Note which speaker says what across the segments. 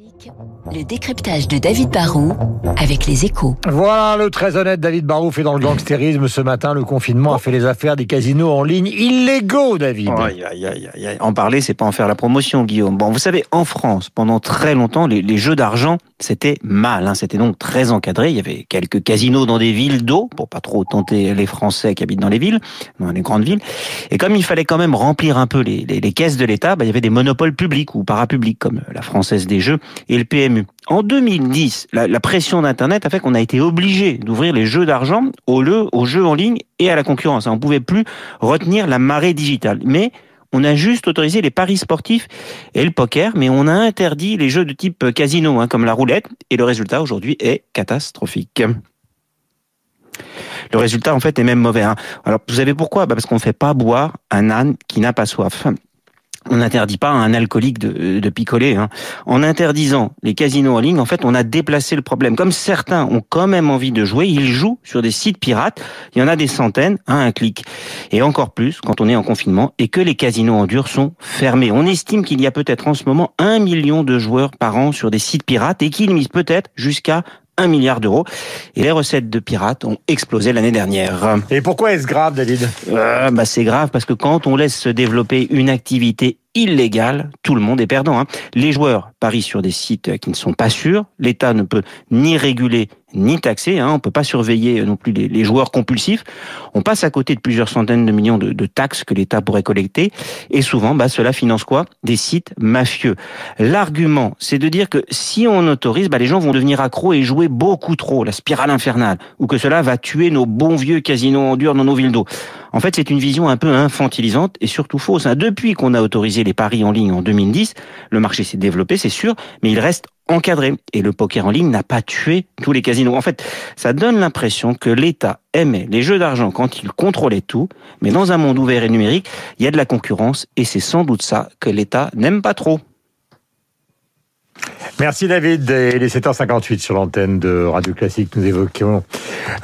Speaker 1: Classique, le décryptage de David Barrault avec les échos.
Speaker 2: Voilà, le très honnête David Barrault fait dans le gangstérisme ce matin. Le confinement a fait les affaires des casinos en ligne illégaux, David.
Speaker 3: Aïe, aïe, aïe, aïe, aïe. En parler, c'est pas en faire la promotion, Guillaume. Bon, vous savez, en France, pendant très longtemps, les, les jeux d'argent, c'était mal. Hein. C'était donc très encadré. Il y avait quelques casinos dans des villes d'eau, pour pas trop tenter les Français qui habitent dans les villes, dans les grandes villes. Et comme il fallait quand même remplir un peu les, les, caisses de l'État, bah, il y avait des monopoles publics ou parapublics, comme la Française des Jeux et le PMU. En 2010, la, la pression d'Internet a fait qu'on a été obligé d'ouvrir les jeux d'argent au lieu, aux jeux en ligne et à la concurrence. On ne pouvait plus retenir la marée digitale. Mais on a juste autorisé les paris sportifs et le poker, mais on a interdit les jeux de type casino, hein, comme la roulette, et le résultat aujourd'hui est catastrophique. Le résultat, en fait, est même mauvais. Hein. Alors, vous savez pourquoi? Bah Parce qu'on ne fait pas boire un âne qui n'a pas soif on n'interdit pas à un alcoolique de, picoler. Hein. En interdisant les casinos en ligne, en fait, on a déplacé le problème. Comme certains ont quand même envie de jouer, ils jouent sur des sites pirates. Il y en a des centaines à un clic. Et encore plus quand on est en confinement et que les casinos en dur sont fermés. On estime qu'il y a peut-être en ce moment un million de joueurs par an sur des sites pirates et qu'ils misent peut-être jusqu'à 1 milliard d'euros. Et les recettes de pirates ont explosé l'année dernière.
Speaker 2: Et pourquoi est-ce grave, David?
Speaker 3: Euh, bah C'est grave parce que quand on laisse se développer une activité illégale, tout le monde est perdant. Hein. Les joueurs parient sur des sites qui ne sont pas sûrs. L'État ne peut ni réguler ni taxer. Hein. On peut pas surveiller non plus les, les, joueurs compulsifs. On passe à côté de plusieurs centaines de millions de, de taxes que l'État pourrait collecter. Et souvent, bah, cela finance quoi? Des sites mafieux. L'argument, c'est de dire que si on autorise, bah, les gens vont devenir accros et jouer beaucoup trop, la spirale infernale, ou que cela va tuer nos bons vieux casinos en dur dans nos villes d'eau. En fait, c'est une vision un peu infantilisante et surtout fausse. Hein. Depuis qu'on a autorisé les paris en ligne en 2010, le marché s'est développé, c'est sûr, mais il reste encadré. Et le poker en ligne n'a pas tué tous les casinos. En fait, ça donne l'impression que l'État aimait les jeux d'argent quand il contrôlait tout, mais dans un monde ouvert et numérique, il y a de la concurrence et c'est sans doute ça que l'État n'aime pas trop.
Speaker 2: Merci David. Il est 7h58 sur l'antenne de Radio Classique. Nous évoquions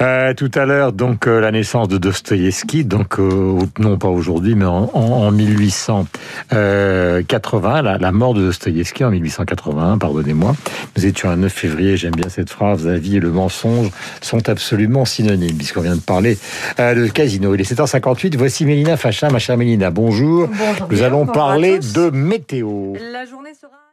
Speaker 2: euh, tout à l'heure donc euh, la naissance de Dostoïevski, donc euh, non pas aujourd'hui, mais en, en 1880, la, la, mort de Dostoïevski en 1881, pardonnez-moi. Nous étions un 9 février, j'aime bien cette phrase, la vie et le mensonge sont absolument synonymes, puisqu'on vient de parler de casino. Il est 7h58, voici Mélina Fachin, ma chère Mélina, bonjour.
Speaker 4: bonjour
Speaker 2: Nous allons parler de météo.
Speaker 4: La journée sera...